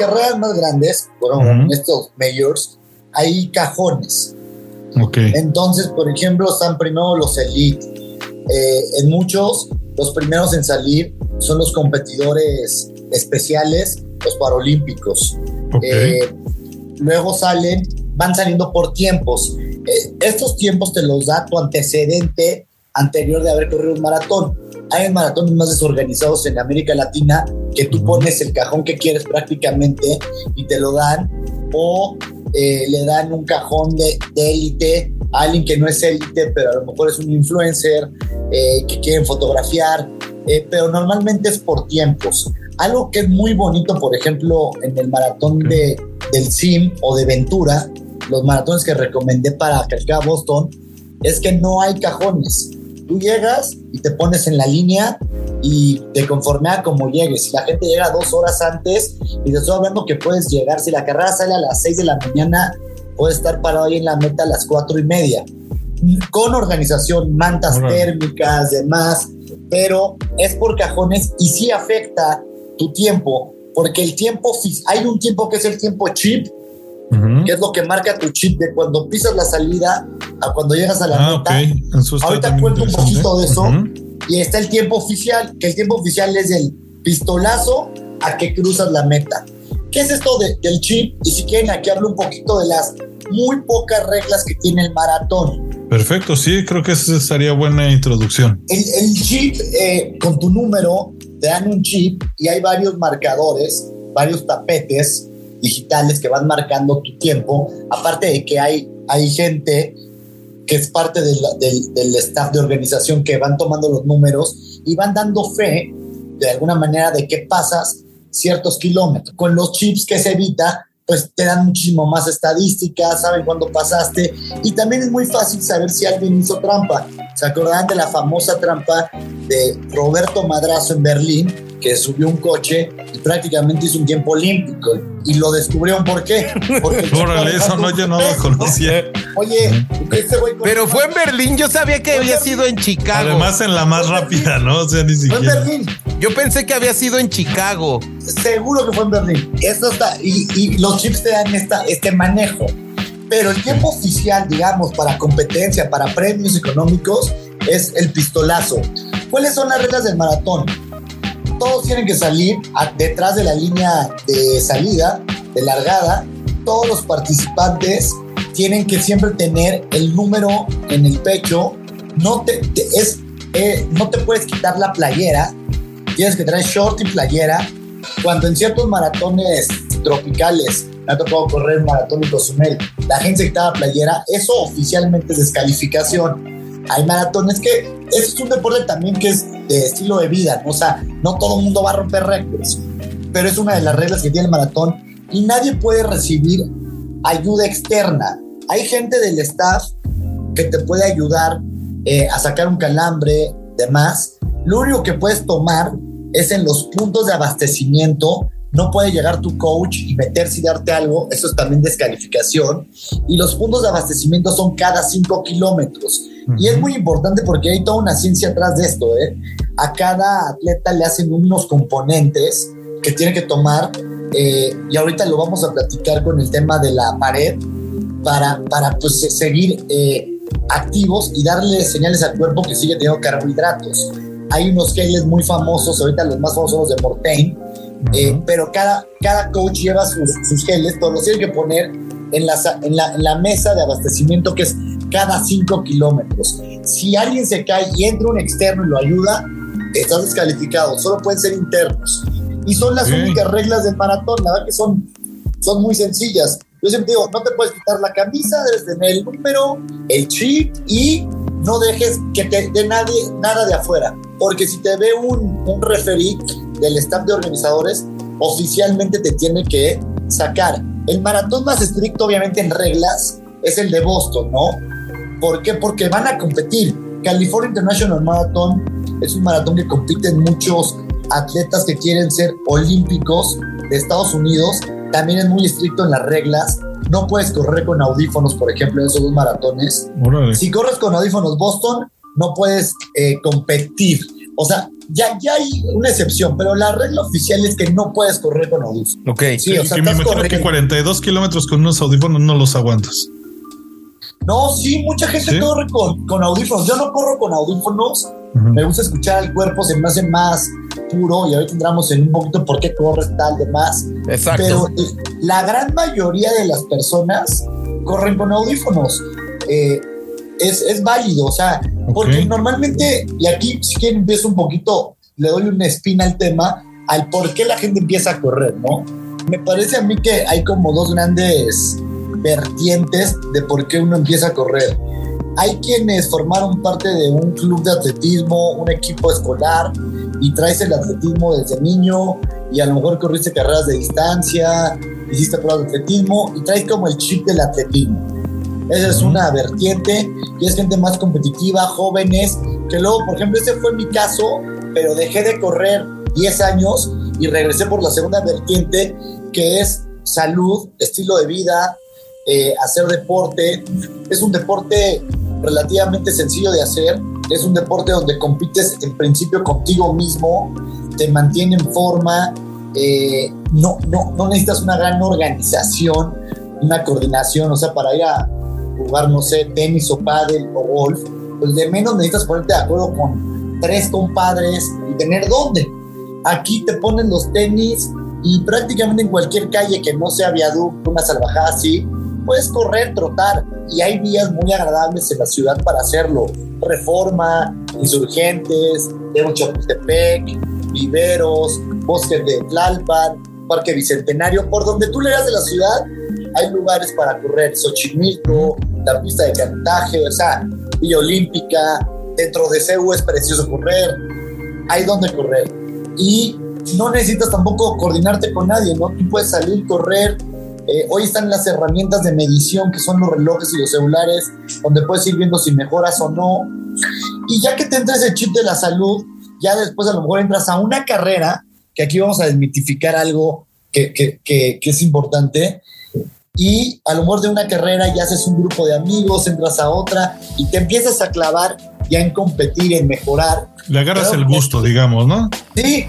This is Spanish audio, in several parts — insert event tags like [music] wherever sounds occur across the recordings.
carreras más grandes, bueno, estos majors, hay cajones. Ok. Entonces, por ejemplo, están primero los elite. Eh, en muchos, los primeros en salir son los competidores especiales, los paralímpicos. Eh, luego salen, van saliendo por tiempos. Eh, estos tiempos te los da tu antecedente anterior de haber corrido un maratón. Hay maratones más desorganizados en América Latina que tú pones el cajón que quieres prácticamente y te lo dan o eh, le dan un cajón de élite a alguien que no es élite, pero a lo mejor es un influencer eh, que quieren fotografiar, eh, pero normalmente es por tiempos. Algo que es muy bonito, por ejemplo, en el maratón de, del SIM o de Ventura, los maratones que recomendé para acá Boston, es que no hay cajones Tú llegas y te pones en la línea y te conforme a como llegues. Si la gente llega dos horas antes y te estoy hablando que puedes llegar, si la carrera sale a las seis de la mañana, puedes estar parado ahí en la meta a las cuatro y media. Con organización, mantas térmicas, demás, pero es por cajones y sí afecta tu tiempo, porque el tiempo, hay un tiempo que es el tiempo chip, que es lo que marca tu chip de cuando pisas la salida a cuando llegas a la ah, meta. Ahorita cuento un poquito de eso. Y está el tiempo oficial, que el tiempo oficial es el pistolazo a que cruzas la meta. ¿Qué es esto del chip? Y si quieren, aquí hablo un poquito de las muy pocas reglas que tiene el maratón. Perfecto, sí, creo que esa sería buena introducción. El, chip, eh, con tu número, te dan un chip y hay varios marcadores, varios tapetes digitales que van marcando tu tiempo, aparte de que hay, hay gente que es parte del, del, staff de organización que van tomando los números y van dando fe de alguna manera de que pasas ciertos kilómetros. Con los chips que se evita, pues te dan muchísimo más estadísticas, saben cuándo pasaste y también es muy fácil saber si alguien hizo trampa. ¿Se acordarán de la famosa trampa de Roberto Madrazo en Berlín? que subió un coche y prácticamente hizo un tiempo olímpico. Y lo descubrieron por qué. Porque [laughs] eso no, yo no lo conocía. Oye, este güey. Pero fue en Berlín, yo sabía que había sido en Chicago. Además, en la más rápida, ¿no? O sea, ni siquiera. Fue en Berlín. Yo pensé que había sido en Chicago. Seguro que fue en Berlín. Esto está, y, los chips te dan esta, este manejo. Pero el tiempo oficial, digamos, para competencia, para premios económicos, es el pistolazo. ¿Cuáles son las reglas del maratón? todos tienen que salir detrás de la línea de salida, de largada. Todos los participantes tienen que siempre tener el número en el pecho. No te, es, eh, no te puedes quitar la playera. Tienes que traer short y playera. Cuando en ciertos maratones tropicales me ha tocado correr un maratón en Cozumel, la gente se quitaba playera, eso oficialmente es descalificación hay maratones que es un deporte también que es de estilo de vida, ¿no? o sea, no todo el mundo va a romper récords, pero es una de las reglas que tiene el maratón y nadie puede recibir ayuda externa. Hay gente del staff que te puede ayudar eh, a sacar un calambre, demás. Lo único que puedes tomar es en los puntos de abastecimiento no puede llegar tu coach y meterse y darte algo, eso es también descalificación. Y los puntos de abastecimiento son cada cinco kilómetros. Y es muy importante porque hay toda una ciencia atrás de esto. ¿eh? A cada atleta le hacen unos componentes que tiene que tomar. Eh, y ahorita lo vamos a platicar con el tema de la pared para, para pues, seguir eh, activos y darle señales al cuerpo que sigue teniendo carbohidratos. Hay unos geles muy famosos, ahorita los más famosos son los de Mortain, eh, pero cada, cada coach lleva sus, sus geles, todos los tiene que poner en la, en, la, en la, mesa de abastecimiento que es cada 5 kilómetros. Si alguien se cae y entra un externo y lo ayuda, estás descalificado. Solo pueden ser internos. Y son las únicas reglas del maratón. La verdad que son, son muy sencillas. Yo siempre digo, no te puedes quitar la camisa, debes tener el número, el chip y no dejes que te dé nadie nada de afuera. Porque si te ve un, un referee del staff de organizadores, oficialmente te tiene que sacar. El maratón más estricto, obviamente, en reglas es el de Boston, ¿no? ¿Por qué? Porque van a competir. California International Marathon es un maratón que compiten muchos atletas que quieren ser olímpicos de Estados Unidos. También es muy estricto en las reglas. No puedes correr con audífonos, por ejemplo, en esos dos maratones. Si corres con audífonos Boston, no puedes eh, competir o sea, ya, ya hay una excepción, pero la regla oficial es que no puedes correr con audífonos. Ok. Sí, o sea, que me imagino que corriendo. 42 kilómetros con unos audífonos no los aguantas. No, sí, mucha gente ¿Sí? corre con, con audífonos. Yo no corro con audífonos. Me gusta escuchar el cuerpo, se me hace más puro y ahorita entramos en un poquito por qué corres tal, demás. Exacto. Pero eh, la gran mayoría de las personas corren con audífonos. Eh, es, es válido, o sea, porque Ok. normalmente, y aquí si quieren empiezo un poquito, le doy una espina al tema, al por qué la gente empieza a correr, ¿no? Me parece a mí que hay como dos grandes vertientes de por qué uno empieza a correr. Hay quienes formaron parte de un club de atletismo, un equipo escolar, y traes el atletismo desde niño, y a lo mejor corriste carreras de distancia, hiciste pruebas de atletismo, y traes como el chip del atletismo. Esa es una vertiente, y es gente más competitiva, jóvenes, que luego, por ejemplo, ese fue mi caso, pero dejé de correr 10 años y regresé por la segunda vertiente, que es salud, estilo de vida, eh, hacer deporte. Es un deporte relativamente sencillo de hacer. Es un deporte donde compites en principio contigo mismo, te mantiene en forma, eh, no, no, no necesitas una gran organización, una coordinación, o sea, para ir a jugar, no sé, tenis o pádel o golf, pues de menos necesitas ponerte de acuerdo con tres compadres y tener dónde. Aquí te ponen los tenis y prácticamente en cualquier calle que no sea viaducto, una salvajada así, puedes correr, trotar y hay vías muy agradables en la ciudad para hacerlo. Reforma, Insurgentes, Evo Chapultepec, Viveros, Bosques de Tlalpan, Parque Bicentenario, por donde tú le das de la ciudad, hay lugares para correr. Xochimilco, la pista de cantaje, o sea, Villa Olímpica, dentro de CEU es precioso correr, hay donde correr. Y no necesitas tampoco coordinarte con nadie, ¿no? Tú puedes salir, correr. Eh, hoy están las herramientas de medición que son los relojes y los celulares, donde puedes ir viendo si mejoras o no. Y ya que te entra ese chip de la salud, ya después a lo mejor entras a una carrera, que aquí vamos a desmitificar algo que, que, que, que es importante, y a lo mejor de una carrera ya haces un grupo de amigos, entras a otra y te empiezas a clavar ya en competir, en mejorar. Le agarras Creo el gusto, digamos, ¿no? Sí,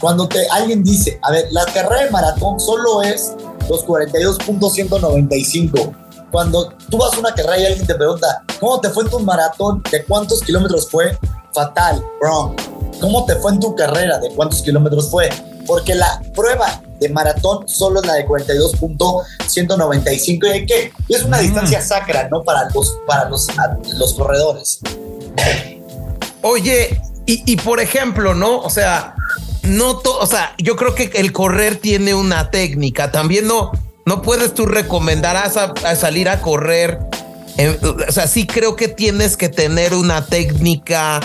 cuando te alguien dice, a ver, la carrera de maratón solo es los 42.195. Cuando tú vas a una carrera y alguien te pregunta, ¿cómo te fue en tu maratón? ¿De cuántos kilómetros fue? Fatal, wrong. ¿Cómo te fue en tu carrera? ¿De cuántos kilómetros fue? Porque la prueba de maratón solo es la de 42.195 y hay que y es una Mm. distancia sacra, ¿no? Para los para los, los corredores. Oye, y, y por ejemplo, ¿no? O sea, no to- o sea, yo creo que el correr tiene una técnica. También no, no puedes tú recomendar a salir a correr. Eh, o sea, sí creo que tienes que tener una técnica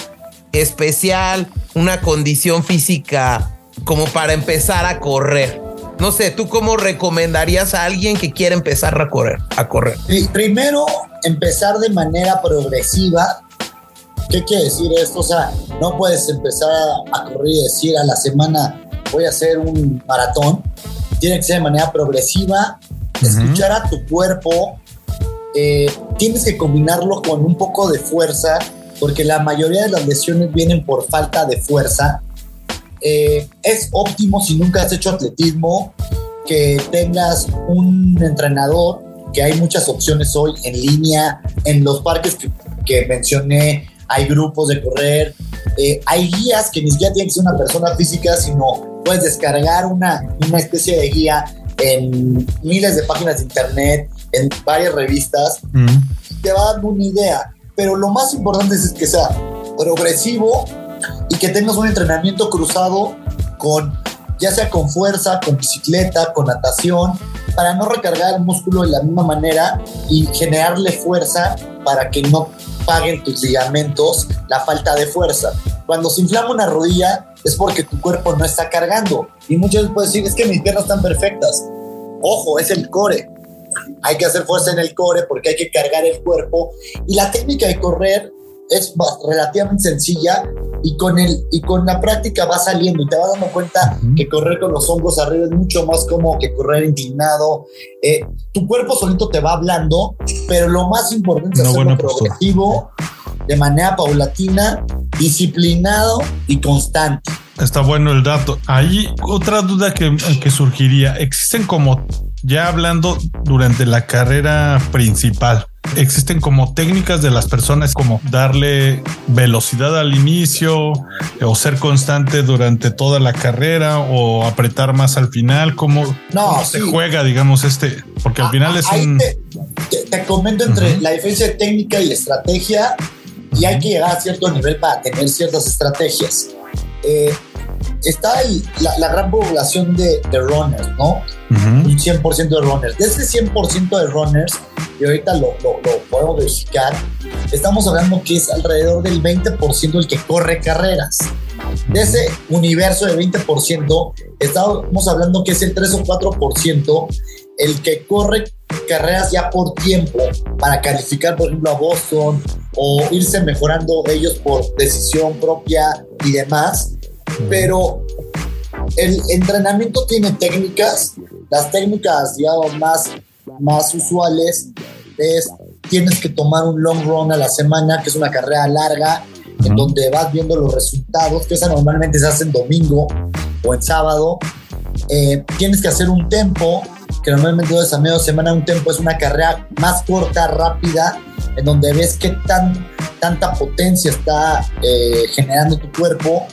especial, una condición física como para empezar a correr. No sé, ¿tú cómo recomendarías a alguien que quiere empezar a correr? A correr. Pri- Primero, empezar de manera progresiva. ¿Qué quiere decir esto? O sea, no puedes empezar a correr y decir a la semana voy a hacer un maratón. Tiene que ser de manera progresiva, escuchar a tu cuerpo. Eh, tienes que combinarlo con un poco de fuerza, porque la mayoría de las lesiones vienen por falta de fuerza. Eh, es óptimo si nunca has hecho atletismo que tengas un entrenador, que hay muchas opciones hoy en línea, en los parques que, que mencioné, hay grupos de correr, eh, hay guías que ni siquiera tienen que ser una persona física, sino puedes descargar una, una especie de guía en miles de páginas de internet, en varias revistas, Mm. te va dando una idea. Pero lo más importante es que sea progresivo y que tengas un entrenamiento cruzado con, ya sea con fuerza, con bicicleta, con natación, para no recargar el músculo de la misma manera y generarle fuerza para que no paguen tus ligamentos la falta de fuerza. Cuando se inflama una rodilla es porque tu cuerpo no está cargando. Y muchas veces puedes decir, es que mis piernas están perfectas. Ojo, es el core. Hay que hacer fuerza en el core porque hay que cargar el cuerpo. Y la técnica de correr es relativamente sencilla y con, el, y con la práctica va saliendo y te vas dando cuenta Ujú. que correr con los hombros arriba es mucho más cómodo que correr inclinado. Eh, tu cuerpo solito te va hablando, pero lo más importante es Una hacerlo buena postura. progresivo de manera paulatina, disciplinado y constante. Está bueno el dato. Ahí otra duda que, que surgiría. Existen como, ya hablando durante la carrera principal, existen como técnicas de las personas como darle velocidad al inicio o ser constante durante toda la carrera o apretar más al final. ¿Cómo, no, se juega, digamos, este? Porque al final es un... Te, te, comento entre la diferencia de técnica y estrategia y hay que llegar a cierto nivel para tener ciertas estrategias. Eh, está la, gran población de, runners, ¿no? Un 100% de runners. De ese 100% de runners, y ahorita lo, lo, lo, podemos verificar, estamos hablando que es alrededor del 20% el que corre carreras. De ese universo de 20%, estamos hablando que es el 3 o 4% el que corre carreras ya por tiempo para calificar, por ejemplo, a Boston o irse mejorando ellos por decisión propia y demás pero el entrenamiento tiene técnicas, las técnicas, digamos, más, más usuales es tienes que tomar un long run a la semana, que es una carrera larga, en donde vas viendo los resultados, que esa normalmente se hace en domingo o en sábado. Eh, tienes que hacer un tempo, que normalmente es a medio semana, un tempo es una carrera más corta, rápida, en donde ves qué tan, tanta potencia está eh, generando tu cuerpo.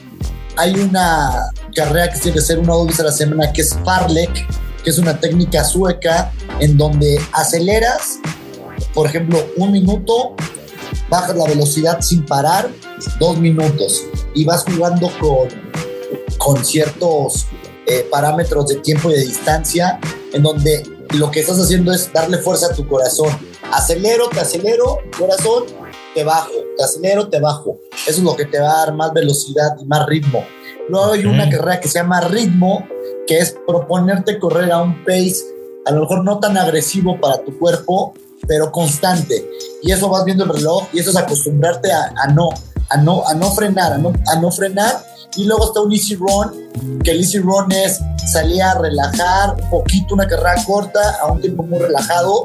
Hay una carrera que tiene que ser una o dos veces a la semana que es Farlek, que es una técnica sueca en donde aceleras, por ejemplo, un minuto, bajas la velocidad sin parar, dos minutos, y vas jugando con, con ciertos eh, parámetros de tiempo y de distancia, en donde lo que estás haciendo es darle fuerza a tu corazón. Acelero, te acelero, corazón, te bajo, te acelero, te bajo. Eso es lo que te va a dar más velocidad y más ritmo. Luego hay una carrera que se llama ritmo, que es proponerte correr a un pace a lo mejor no tan agresivo para tu cuerpo, pero constante. Y eso vas viendo el reloj y eso es acostumbrarte a, no, a, no, a no frenar, a no, a no frenar. Y luego está un easy run, que el easy run es salir a relajar un poquito, una carrera corta, a un tiempo muy relajado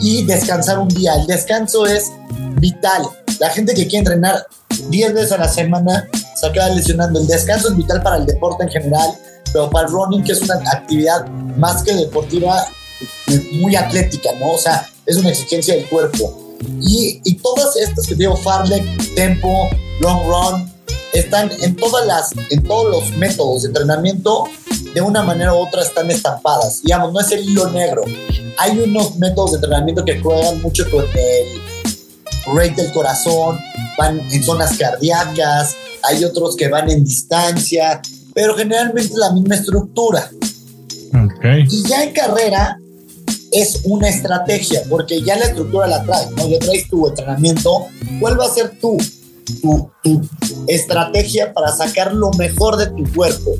y descansar un día. El descanso es vital. La gente que quiere entrenar 10 veces a la semana se acaba lesionando. El descanso es vital para el deporte en general, pero para el running, que es una actividad más que deportiva, muy atlética, ¿no? O sea, es una exigencia del cuerpo. Y, y todas estas que digo, Farlek, Tempo, Long Run, están en todas las, en todos los métodos de entrenamiento, de una manera u otra están estampadas. Digamos, no es el hilo negro. Hay unos métodos de entrenamiento que juegan mucho con el rate del corazón, van en zonas cardíacas, hay otros que van en distancia, pero generalmente es la misma estructura. Y ya en carrera es una estrategia, porque ya la estructura la traes, ¿no? Ya traes tu entrenamiento. ¿Cuál va a ser tu, tu, tu estrategia para sacar lo mejor de tu cuerpo?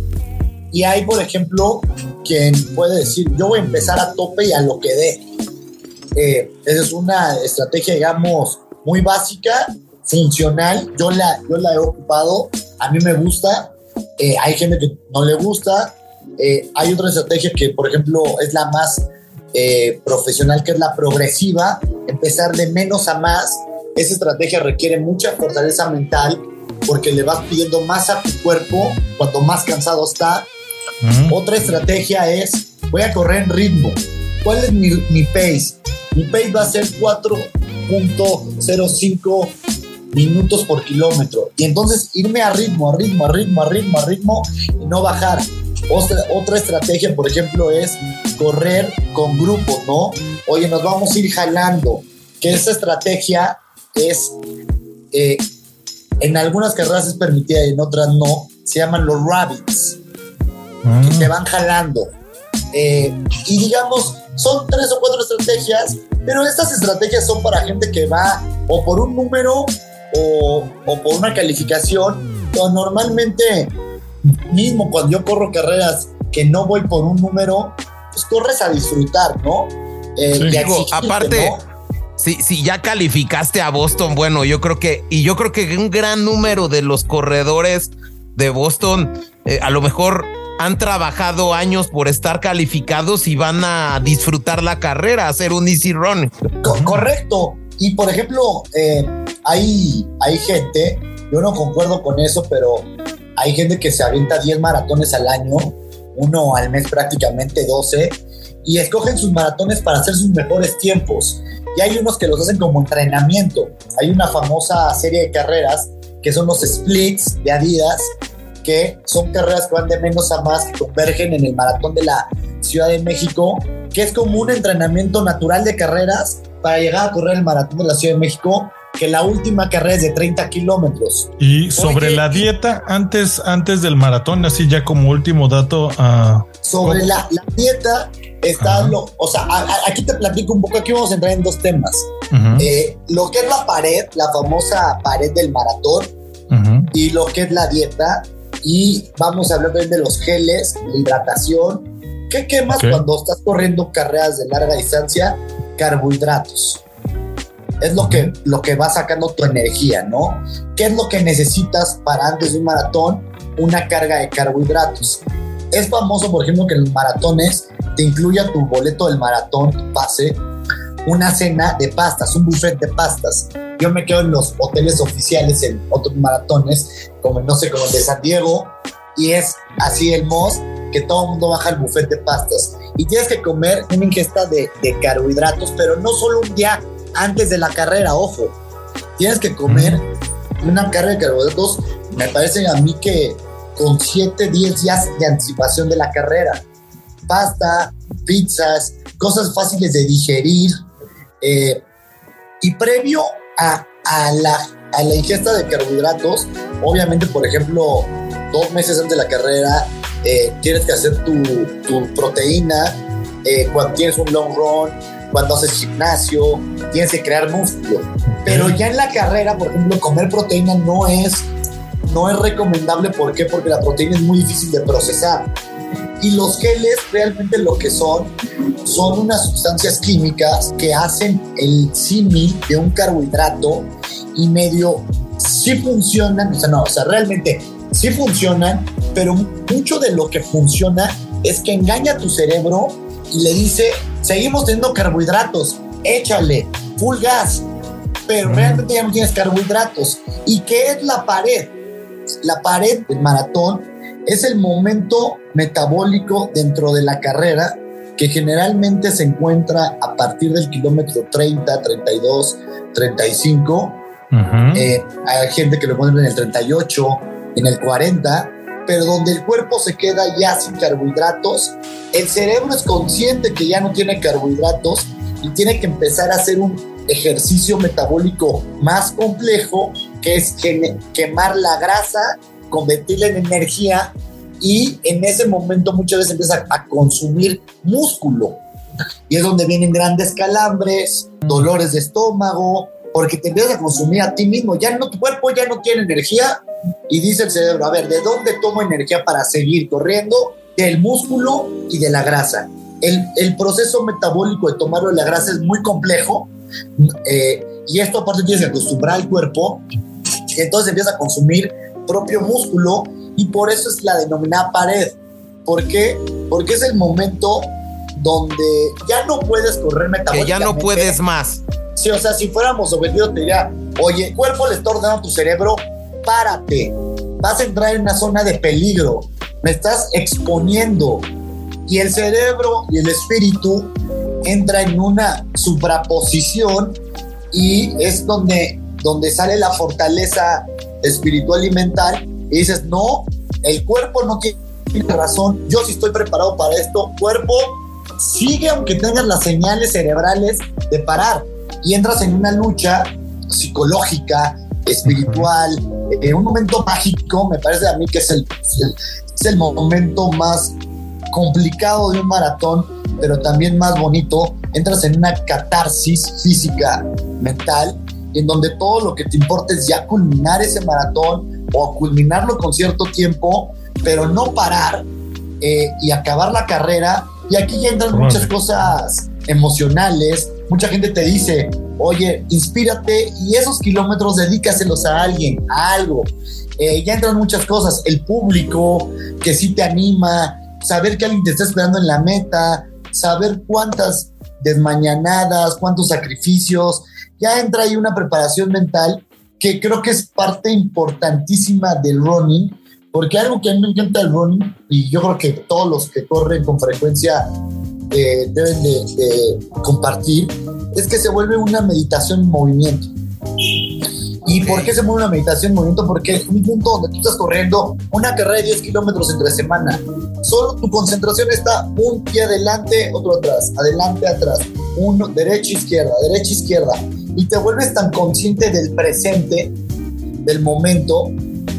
Y hay, por ejemplo, quien puede decir, yo voy a empezar a tope y a lo que dé. Eh, esa es una estrategia, digamos, muy básica, funcional. Yo la, yo la he ocupado, a mí me gusta. Eh, hay gente que no le gusta. Eh, hay otra estrategia que, por ejemplo, es la más eh, profesional, que es la progresiva, empezar de menos a más. Esa estrategia requiere mucha fortaleza mental porque le vas pidiendo más a tu cuerpo cuanto más cansado está. Otra estrategia es, voy a correr en ritmo. ¿Cuál es mi, mi pace? Mi pace va a ser 4 .05 minutos por kilómetro. Y entonces irme a ritmo, a ritmo, a ritmo, a ritmo, a ritmo y no bajar. Otra, otra estrategia, por ejemplo, es correr con grupos, ¿no? Oye, nos vamos a ir jalando. Que esa estrategia es, eh, en algunas carreras es permitida y en otras no. Se llaman los rabbits, que te van jalando. Eh, y digamos, son tres o cuatro estrategias pero estas estrategias son para gente que va o por un número o, o por una calificación. Pero normalmente, mismo cuando yo corro carreras que no voy por un número, pues corres a disfrutar, ¿no? Eh, aparte, Si, si, ya calificaste a Boston, bueno, yo creo que, y yo creo que un gran número de los corredores de Boston, eh, a lo mejor han trabajado años por estar calificados y van a disfrutar la carrera, hacer un easy run. correcto. y por ejemplo, eh, hay, hay gente, yo no concuerdo con eso, pero hay gente que se avienta 10 maratones al año, uno al mes prácticamente 12, y escogen sus maratones para hacer sus mejores tiempos. Y hay unos que los hacen como entrenamiento. Hay una famosa serie de carreras que son los splits de Adidas, que son carreras que van de menos a más, que convergen en el maratón de la Ciudad de México, que es como un entrenamiento natural de carreras para llegar a correr el maratón de la Ciudad de México que la última carrera es de 30 kilómetros. Y sobre la dieta, antes, antes del maratón, así ya como último dato. Uh, sobre la, la, dieta, está lo, o sea, aquí te platico un poco, aquí vamos a entrar en dos temas. eh, lo que es la pared, la famosa pared del maratón, y lo que es la dieta, y vamos a hablar de los geles, la hidratación. ¿Qué quemas cuando estás corriendo carreras de larga distancia? Carbohidratos es lo que, lo que va sacando tu energía, ¿no? ¿Qué es lo que necesitas para antes de un maratón? Una carga de carbohidratos. Es famoso, por ejemplo, que en los maratones te incluya tu boleto del maratón, tu pase, una cena de pastas, un buffet de pastas. Yo me quedo en los hoteles oficiales en otros maratones, como no sé, como el de San Diego, y es así el MOS, que todo el mundo baja el buffet de pastas. Y tienes que comer una ingesta de, de carbohidratos, pero no solo un día antes de la carrera, ojo. Tienes que comer una carga de carbohidratos, me parece a mí que con 7, 10 días de anticipación de la carrera. Pasta, pizzas, cosas fáciles de digerir. Eh, y previo a, la, a la ingesta de carbohidratos, obviamente, por ejemplo, dos meses antes de la carrera, eh, tienes que hacer tu, tu proteína. Eh, cuando tienes un long run, cuando haces gimnasio, tienes que crear músculo. Pero ya en la carrera, por ejemplo, comer proteína no es, no es recomendable. ¿Por qué? Porque la proteína es muy difícil de procesar. Y los geles realmente lo que son son unas sustancias químicas que hacen el símil de un carbohidrato y medio sí funcionan, o sea, no, o sea, realmente sí funcionan, pero mucho de lo que funciona es que engaña a tu cerebro y le dice, seguimos teniendo carbohidratos, échale, full gas, pero realmente ya no tienes carbohidratos. ¿Y qué es la pared? La pared del maratón es el momento metabólico dentro de la carrera que generalmente se encuentra a partir del kilómetro 30, 32, 35. hay gente que lo pone en el 38, en el 40, pero donde el cuerpo se queda ya sin carbohidratos, el cerebro es consciente que ya no tiene carbohidratos y tiene que empezar a hacer un ejercicio metabólico más complejo, que es quemar la grasa, convertirla en energía y en ese momento muchas veces empieza a consumir músculo. Y es donde vienen grandes calambres, dolores de estómago, porque te empiezas a consumir a ti mismo. Ya no, tu cuerpo ya no tiene energía y dice el cerebro, a ver, ¿de dónde tomo energía para seguir corriendo? Del músculo y de la grasa. El, el proceso metabólico de tomarlo de la grasa es muy complejo eh, y esto aparte tienes que acostumbrar al cuerpo, entonces empieza a consumir propio músculo y por eso es la denominada pared. ¿Por qué? Porque es el momento donde ya no puedes correr metabólicamente. Que ya no puedes más. Sí, o sea, si fuéramos obedientes, te diría, oye, cuerpo le está ordenando a tu cerebro, párate, vas a entrar en una zona de peligro, me estás exponiendo. Y el cerebro y el espíritu entra en una supraposición y es donde, donde sale la fortaleza espiritual y mental y dices, no, el cuerpo no tiene razón, yo sí estoy preparado para esto, cuerpo, sigue aunque tengas las señales cerebrales de parar y entras en una lucha psicológica, espiritual, en eh, un momento mágico, me parece a mí que es el, es el momento más complicado de un maratón, pero también más bonito. Entras en una catarsis física, mental, en donde todo lo que te importa es ya culminar ese maratón o culminarlo con cierto tiempo, pero no parar eh, y acabar la carrera. Y aquí ya entran muchas cosas emocionales, mucha gente te dice, oye, inspírate y esos kilómetros dedícaselos a alguien, a algo. Eh, ya entran muchas cosas, el público que sí te anima, saber que alguien te está esperando en la meta, saber cuántas desmañanadas, cuántos sacrificios. Ya entra ahí una preparación mental que creo que es parte importantísima del running, porque algo que a mí me encanta del running, y yo creo que todos los que corren con frecuencia eh, deben de, compartir, es que se vuelve una meditación en movimiento. ¿Y por qué se mueve una meditación en movimiento? Porque es un punto donde tú estás corriendo una carrera de 10 kilómetros entre semana. Solo tu concentración está un pie adelante, otro atrás, adelante, atrás, uno, derecha, izquierda, derecha, izquierda. Y te vuelves tan consciente del presente, del momento,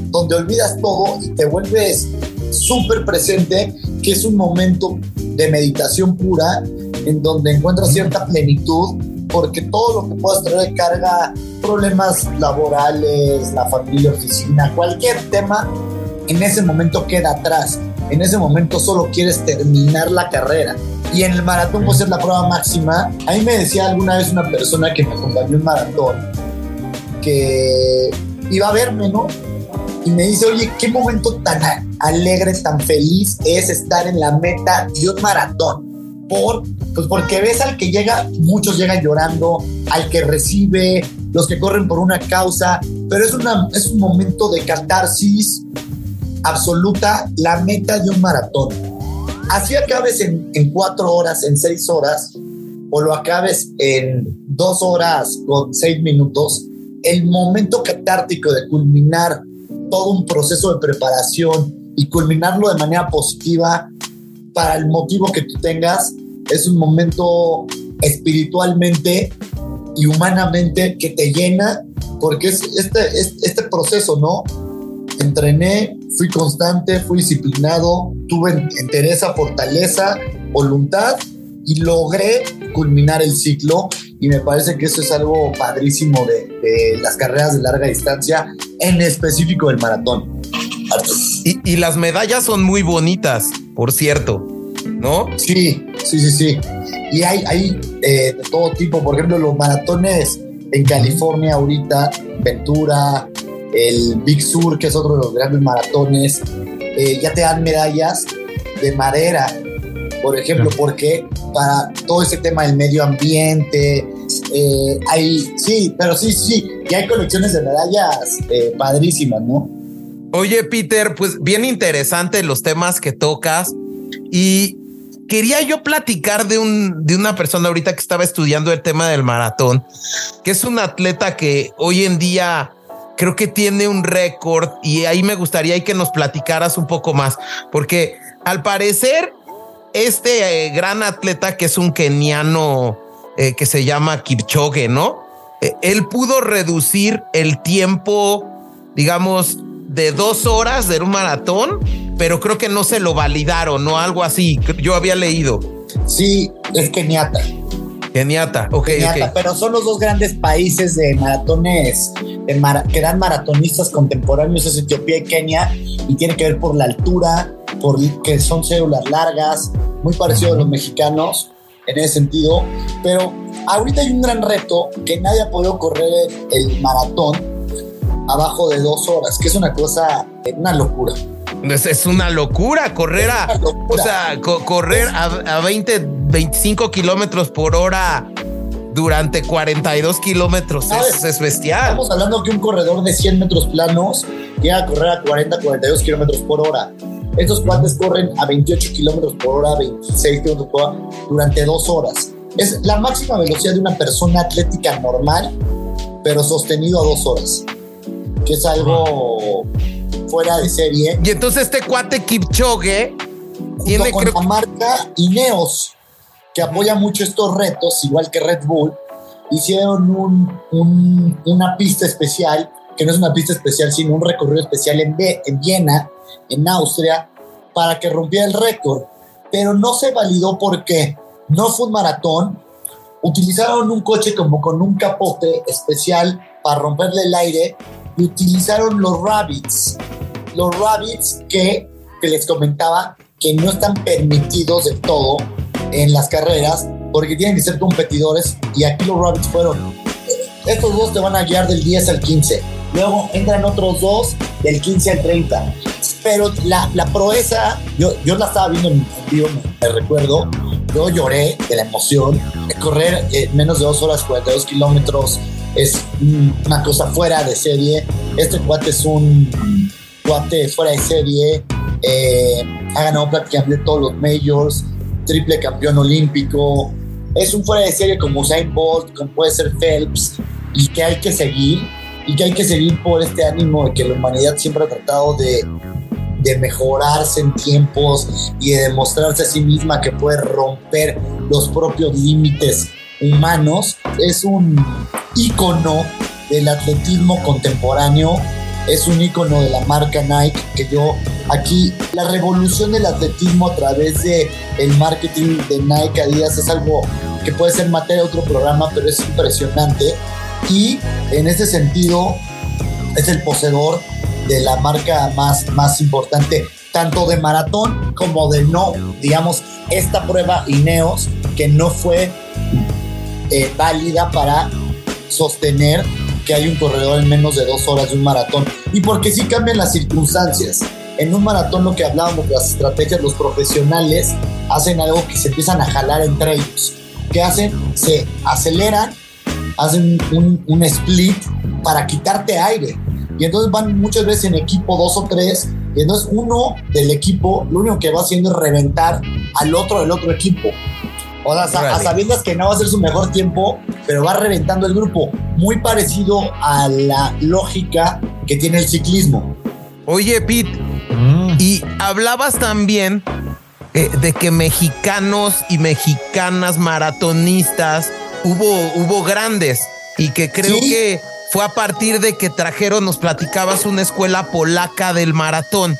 donde olvidas todo y te vuelves súper presente, que es un momento de meditación pura, en donde encuentras cierta plenitud, porque todo lo que puedas traer de carga, problemas laborales, la familia, oficina, cualquier tema, en ese momento queda atrás. En ese momento solo quieres terminar la carrera. Y en el maratón puede ser la prueba máxima. A mí me decía alguna vez una persona que me acompañó en maratón que iba a verme, ¿no? Y me dice, oye, qué momento tan alegre, tan feliz es estar en la meta de un maratón. Por, pues porque ves al que llega, muchos llegan llorando, al que recibe, los que corren por una causa, pero es, una, es un momento de catarsis absoluta, la meta de un maratón. Así acabes en, cuatro horas, en seis horas, o lo acabes en dos horas con seis minutos, el momento catártico de culminar todo un proceso de preparación y culminarlo de manera positiva para el motivo que tú tengas, es un momento espiritualmente y humanamente que te llena, porque es este, este proceso, ¿no? Entrené, fui constante, fui disciplinado, tuve entereza, fortaleza, voluntad y logré culminar el ciclo y me parece que eso es algo padrísimo de, de las carreras de larga distancia, en específico el maratón. Y, y, las medallas son muy bonitas, por cierto, ¿no? Sí, sí, sí, sí. Y hay, hay eh, de todo tipo, por ejemplo, los maratones en California ahorita, Ventura, el Big Sur, que es otro de los grandes maratones, eh, ya te dan medallas de madera, por ejemplo, porque para todo ese tema del medio ambiente, eh, hay, sí, pero sí, sí, y hay colecciones de medallas eh, padrísimas, ¿no? Oye, Peter, pues bien interesante los temas que tocas y quería yo platicar de un de una persona ahorita que estaba estudiando el tema del maratón, que es un atleta que hoy en día creo que tiene un récord y ahí me gustaría que nos platicaras un poco más, porque al parecer este eh, gran atleta que es un keniano eh, que se llama Kipchoge, ¿no? Eh, él pudo reducir el tiempo, digamos, de dos horas de un maratón, pero creo que no se lo validaron, ¿no? Algo así. Yo había leído. Sí, es keniata. Keniata, ok. Keniata, Pero son los dos grandes países de maratones que dan maratonistas contemporáneos, es Etiopía y Kenia, y tiene que ver por la altura, por que son células largas, muy parecido a los mexicanos en ese sentido, pero ahorita hay un gran reto que nadie ha podido correr el maratón abajo de dos horas, que es una cosa, una locura. Es, una locura correr a, o sea, correr a, 20, 25 kilómetros por hora durante 42 kilómetros. Es, es, bestial. Estamos hablando que un corredor de 100 metros planos llega a correr a 40, 42 kilómetros por hora. Estos cuates corren a 28 kilómetros por hora, 26 kilómetros por hora durante dos horas. Es la máxima velocidad de una persona atlética normal, pero sostenido a dos horas, que es algo fuera de serie. Y entonces este cuate Kipchoge tiene con la marca Ineos, que apoya mucho estos retos, igual que Red Bull, hicieron un, una pista especial, que no es una pista especial, sino un recorrido especial en, en Viena, en Austria para que rompiera el récord, pero no se validó porque no fue un maratón, utilizaron un coche como con un capote especial para romperle el aire y utilizaron los rabbits, los rabbits que, que les comentaba que no están permitidos del todo en las carreras porque tienen que ser competidores y aquí los rabbits fueron. Estos dos te van a guiar del 10 al 15 luego entran otros dos del 15 al 30 pero la, la proeza, yo, yo la estaba viendo en vivo, me, recuerdo, yo lloré de la emoción de correr eh, menos de dos horas, 42 kilómetros es una cosa fuera de serie. Este cuate es un cuate fuera de serie. Eh, ha ganado prácticamente todos los majors, triple campeón olímpico. Es un fuera de serie como Usain Bolt, como puede ser Phelps, y que hay que seguir, y que hay que seguir por este ánimo de que la humanidad siempre ha tratado de, de mejorarse en tiempos y de demostrarse a sí misma que puede romper los propios límites humanos. Es un ícono del atletismo contemporáneo, es un ícono de la marca Nike que yo aquí la revolución del atletismo a través de el marketing de Nike Adidas es algo que puede ser materia de otro programa, pero es impresionante. Y en ese sentido es el poseedor de la marca más, más importante tanto de maratón como de no, digamos, esta prueba Ineos que no fue eh, válida para sostener que hay un corredor en menos de dos horas de un maratón. Y porque sí cambian las circunstancias. En un maratón lo que hablábamos, las estrategias, los profesionales hacen algo que se empiezan a jalar entre ellos. ¿Qué hacen? Se aceleran, hacen un, un split para quitarte aire. Y entonces van muchas veces en equipo dos o tres. Y entonces uno del equipo lo único que va haciendo es reventar al otro del otro equipo. O sea, a, sabiendas que no va a ser su mejor tiempo, pero va reventando el grupo. Muy parecido a la lógica que tiene el ciclismo. Oye, Pete, mm. y hablabas también eh, de que mexicanos y mexicanas maratonistas hubo, hubo grandes y que creo que fue a partir de que trajeron, nos platicabas, una escuela polaca del maratón.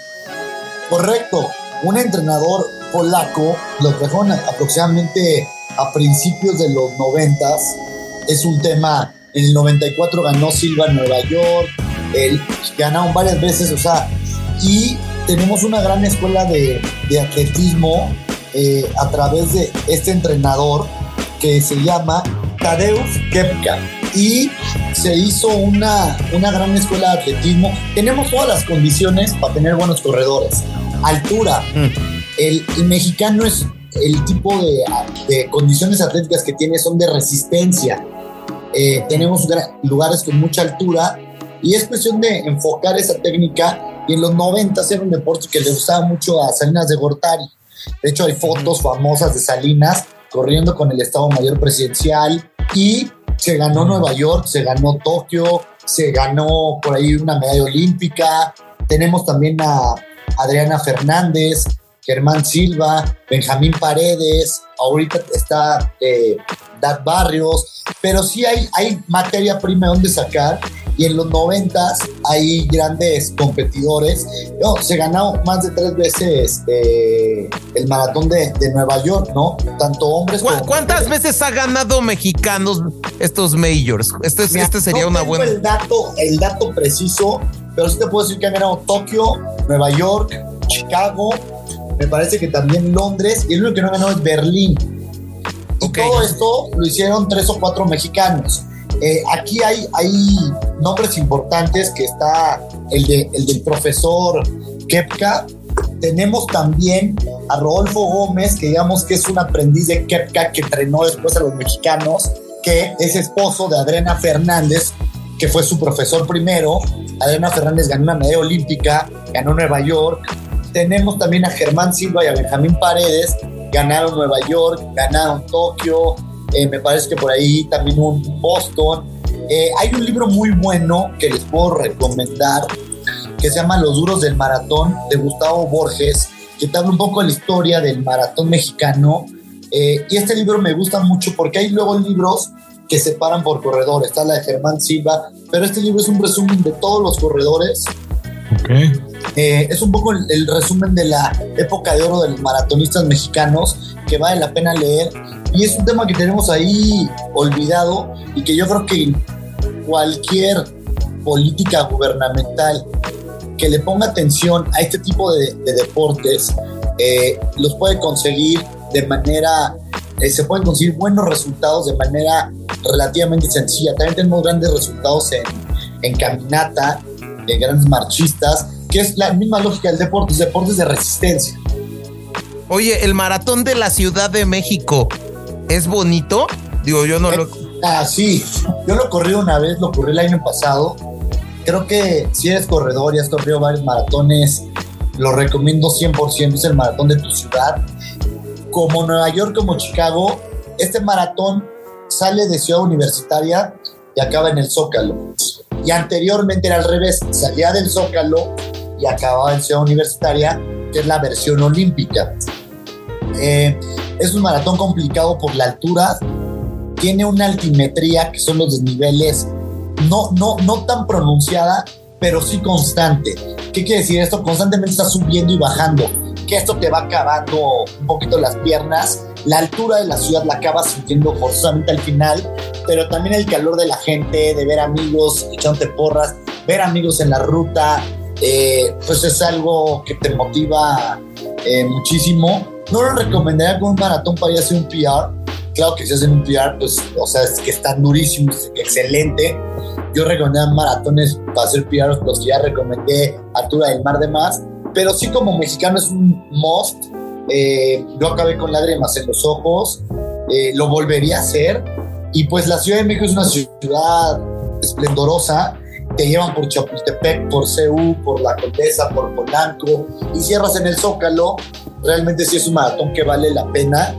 Correcto, un entrenador polaco, lo trajeron aproximadamente a principios de los noventas. Es un tema, en el 94 ganó Silva en Nueva York, él, ganaron varias veces, o sea, y tenemos una gran escuela de, de atletismo eh, a través de este entrenador que se llama Tadeusz Kepka y se hizo una, una gran escuela de atletismo. Tenemos todas las condiciones para tener buenos corredores. Altura, mm. El, mexicano es el tipo de, condiciones atléticas que tiene son de resistencia. Eh, tenemos lugares con mucha altura y es cuestión de enfocar esa técnica. Y en los 90 era un deporte que le gustaba mucho a Salinas de Gortari. De hecho, hay fotos famosas de Salinas corriendo con el Estado Mayor Presidencial y se ganó Nueva York, se ganó Tokio, se ganó por ahí una medalla olímpica. Tenemos también a Adriana Fernández, Germán Silva, Benjamín Paredes, ahorita está eh, Dad Barrios, pero sí hay, hay materia prima donde sacar y en los noventas hay grandes competidores. No, se ganó más de tres veces eh, el maratón de, Nueva York, ¿no? Tanto hombres como ¿Cuántas veces ha ganado mexicanos estos majors? Este, este sería una buena... El dato, el dato preciso, pero sí te puedo decir que han ganado Tokio, Nueva York, Chicago, me parece que también Londres, y el único que no ganó es Berlín. Y todo esto lo hicieron tres o cuatro mexicanos. Eh, aquí hay, hay nombres importantes que está el, de, el del profesor Kepka. Tenemos también a Rodolfo Gómez, que digamos que es un aprendiz de Kepka que entrenó después a los mexicanos, que es esposo de Adriana Fernández, que fue su profesor primero. Adriana Fernández ganó una medalla olímpica, ganó Nueva York, tenemos también a Germán Silva y a Benjamín Paredes, ganaron Nueva York, ganaron Tokio, eh, me parece que por ahí también un Boston. Eh, hay un libro muy bueno que les puedo recomendar que se llama Los duros del maratón de Gustavo Borges, que te habla un poco de la historia del maratón mexicano. Eh, y este libro me gusta mucho porque hay luego libros que separan por corredores. Está la de Germán Silva, pero este libro es un resumen de todos los corredores. Okay. Eh, es un poco el, resumen de la época de oro de los maratonistas mexicanos que vale la pena leer. Y es un tema que tenemos ahí olvidado y que yo creo que cualquier política gubernamental que le ponga atención a este tipo de, deportes eh, los puede conseguir de manera, eh, se pueden conseguir buenos resultados de manera relativamente sencilla. También tenemos grandes resultados en, en caminata, en grandes marchistas que es la misma lógica del deporte, deportes de resistencia. Oye, el maratón de la Ciudad de México es bonito. Digo, yo no es, lo. Ah, sí. Yo lo corrí una vez, lo corrí el año pasado. Creo que si eres corredor y has corrido varios maratones, lo recomiendo 100%. Es el maratón de tu ciudad. Como Nueva York, como Chicago, este maratón sale de Ciudad Universitaria y acaba en el Zócalo. Y anteriormente era al revés, salía del Zócalo y acababa en Ciudad Universitaria, que es la versión olímpica. Eh, es un maratón complicado por la altura, tiene una altimetría, que son los desniveles, no, no, no tan pronunciada, pero sí constante. ¿Qué quiere decir esto? Constantemente está subiendo y bajando, que esto te va acabando un poquito las piernas. La altura de la ciudad la acabas sintiendo forzosamente al final, pero también el calor de la gente, de ver amigos echándote porras, ver amigos en la ruta, eh, pues es algo que te motiva eh, muchísimo. No lo recomendaría con un maratón para ir a hacer un PR. Claro que si hacen un PR, pues, o sea, es que están durísimos, excelente. Yo recomendé maratones para hacer PR, los que ya recomendé, Altura del Mar de Más. Pero sí, como mexicano es un must. Eh, yo acabé con lágrimas en los ojos. lo volvería a hacer. Y pues la Ciudad de México es una ciudad esplendorosa te llevan por Chapultepec, por CEU, por La Condesa, por Polanco y cierras en el Zócalo. Realmente sí es un maratón que vale la pena.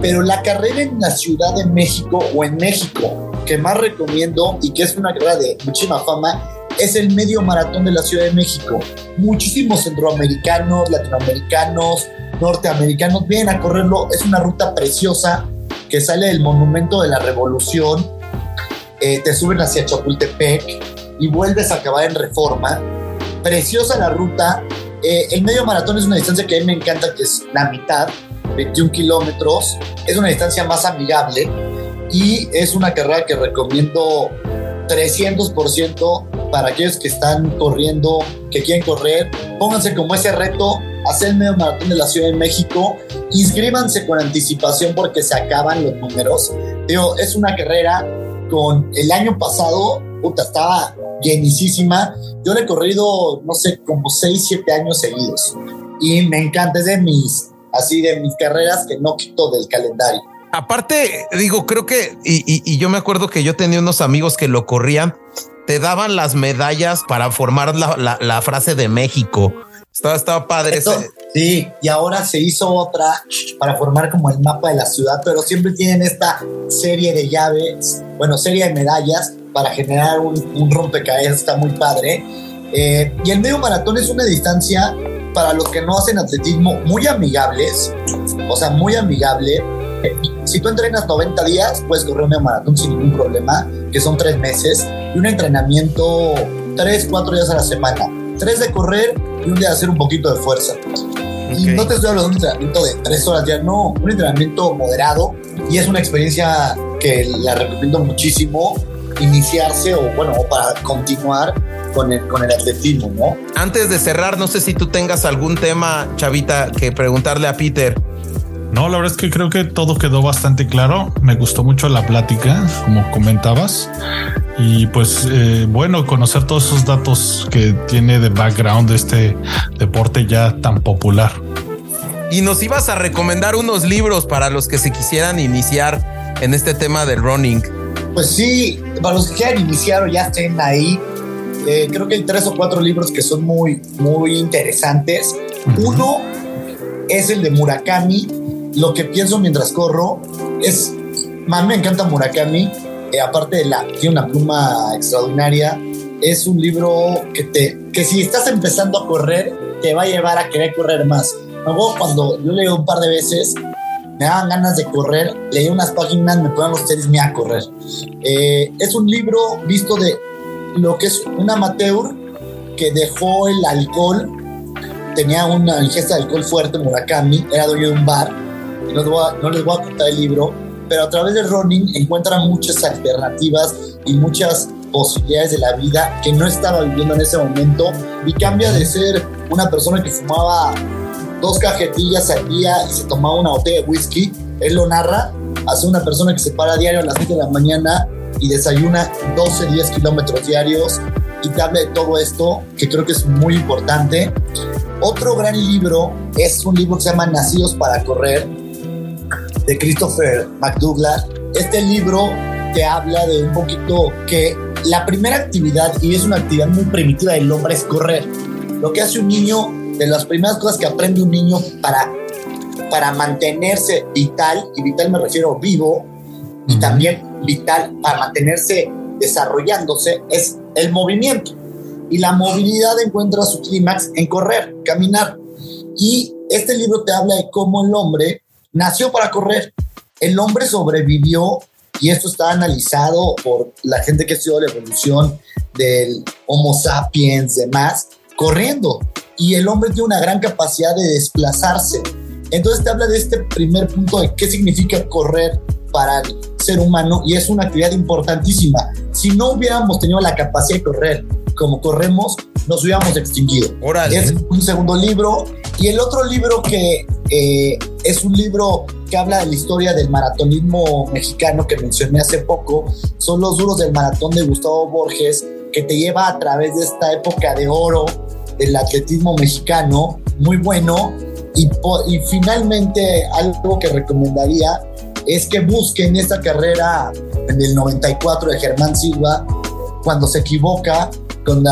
Pero la carrera en la Ciudad de México o en México que más recomiendo y que es una carrera de muchísima fama es el medio maratón de la Ciudad de México. Muchísimos centroamericanos, latinoamericanos, norteamericanos vienen a correrlo. Es una ruta preciosa que sale del Monumento de la Revolución. Eh, te suben hacia Chapultepec y vuelves a acabar en reforma. Preciosa la ruta. Eh, el medio maratón es una distancia que a mí me encanta, que es la mitad, 21 kilómetros. Es una distancia más amigable y es una carrera que recomiendo 300% para aquellos que están corriendo, que quieren correr. Pónganse como ese reto, hacer el medio maratón de la Ciudad de México. Inscríbanse con anticipación porque se acaban los números. Digo, es una carrera con el año pasado, puta, estaba llenísima. Yo le he corrido, no sé, como 6, 7 años seguidos. Y me encanta, es de mis, así de mis carreras que no quito del calendario. Aparte, digo, creo que, y, yo me acuerdo que yo tenía unos amigos que lo corrían, te daban las medallas para formar la, frase de México. Estaba, estaba padre. sí, y ahora se hizo otra para formar como el mapa de la ciudad, pero siempre tienen esta serie de llaves, bueno, serie de medallas para generar un, rompecabezas, está muy padre. Eh, y el medio maratón es una distancia para los que no hacen atletismo muy amigables, o sea, muy amigable. Si tú entrenas 90 días, puedes correr un medio maratón sin ningún problema, que son tres meses, y un entrenamiento tres, cuatro días a la semana. Tres de correr y un día de hacer un poquito de fuerza. Y no te estoy hablando de un entrenamiento de tres horas ya, no, un entrenamiento moderado y es una experiencia que la recomiendo muchísimo iniciarse o bueno, para continuar con el, con el atletismo, ¿no? Antes de cerrar, no sé si tú tengas algún tema, Chavita, que preguntarle a Peter. No, la verdad es que creo que todo quedó bastante claro. Me gustó mucho la plática, como comentabas. Y pues eh, bueno, conocer todos esos datos que tiene de background de este deporte ya tan popular. Y nos ibas a recomendar unos libros para los que se quisieran iniciar en este tema del running. Pues sí, para los que quieran iniciar o ya estén ahí, eh, creo que hay tres o cuatro libros que son muy, muy interesantes. Uno es el de Murakami. Lo que pienso mientras corro es, más me encanta Murakami. Eh, aparte de la, tiene una pluma extraordinaria. Es un libro que te, que si estás empezando a correr, te va a llevar a querer correr más. Luego, cuando yo leo un par de veces, me daban ganas de correr, leí unas páginas, me ponían los tenis, me a correr. Eh, es un libro visto de lo que es un amateur que dejó el alcohol, tenía una ingesta de alcohol fuerte, Murakami, era dueño de un bar, no les, voy a, no contar el libro, pero a través del running encuentra muchas alternativas y muchas posibilidades de la vida que no estaba viviendo en ese momento y cambia de ser una persona que fumaba dos cajetillas al día y se tomaba una botella de whisky. Él lo narra, hace una persona que se para diario a las 7 de la mañana y desayuna 12, 10 kilómetros diarios y te habla de todo esto, que creo que es muy importante. Otro gran libro es un libro que se llama Nacidos para Correr, de Christopher McDouglas. Este libro te habla de un poquito que la primera actividad, y es una actividad muy primitiva del hombre, es correr. Lo que hace un niño, de las primeras cosas que aprende un niño para, para mantenerse vital, y vital me refiero vivo, y también vital para mantenerse desarrollándose, es el movimiento. Y la movilidad encuentra su clímax en correr, caminar. Y este libro te habla de cómo el hombre nació para correr. El hombre sobrevivió y esto está analizado por la gente que estudió la evolución del Homo sapiens, demás, corriendo. Y el hombre tiene una gran capacidad de desplazarse. Entonces te habla de este primer punto de qué significa correr para el ser humano y es una actividad importantísima. Si no hubiéramos tenido la capacidad de correr como corremos, nos hubiéramos extinguido. Es un segundo libro. Y el otro libro que eh, es un libro que habla de la historia del maratonismo mexicano que mencioné hace poco, son los duros del maratón de Gustavo Borges, que te lleva a través de esta época de oro del atletismo mexicano, muy bueno. Y, finalmente algo que recomendaría es que busquen esta carrera en el 94 de Germán Silva, cuando se equivoca con,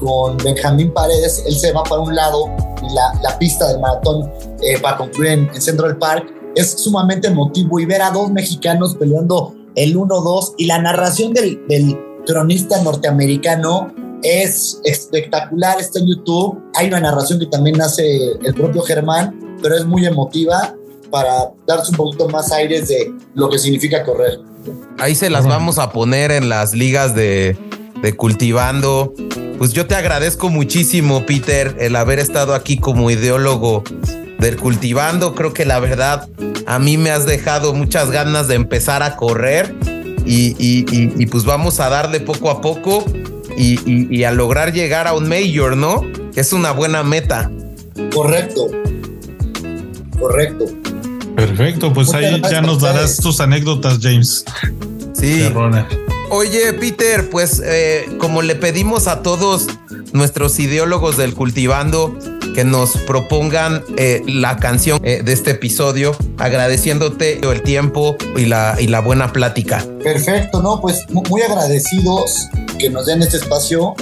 con Benjamín Paredes, él se va para un lado la, la pista del maratón eh, para concluir en, en, Central Park es sumamente emotivo y ver a dos mexicanos peleando el 1-2 y la narración del, del cronista norteamericano es espectacular, está en YouTube. Hay una narración que también hace el propio Germán, pero es muy emotiva para darse un poquito más aires de lo que significa correr. Ahí se las vamos a poner en las ligas de, de cultivando. Pues yo te agradezco muchísimo, Peter, el haber estado aquí como ideólogo del cultivando. Creo que la verdad a mí me has dejado muchas ganas de empezar a correr y, y, y, pues vamos a darle poco a poco y, a lograr llegar a un mayor, ¿no? Es una buena meta. Correcto. Correcto. Perfecto, pues ahí ya nos darás tus anécdotas, James. Sí. Oye, Peter, pues eh, como le pedimos a todos nuestros ideólogos del cultivando que nos propongan eh, la canción eh, de este episodio, agradeciéndote el tiempo y la, y la buena plática. Perfecto, no, pues muy agradecidos que nos den este espacio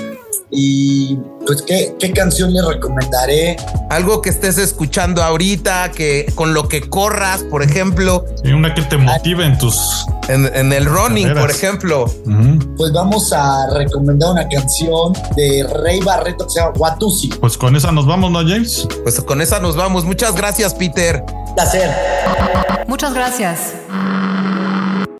y pues, ¿qué, ¿qué, canción le recomendaré? Algo que estés escuchando ahorita, que con lo que corras, por ejemplo. Y una que te motive en tus. En, el running, por ejemplo. Pues vamos a recomendar una canción de Rey Barreto que se llama Watusi. Pues con esa nos vamos, ¿no, James? Pues con esa nos vamos. Muchas gracias, Peter. Placer. Muchas gracias.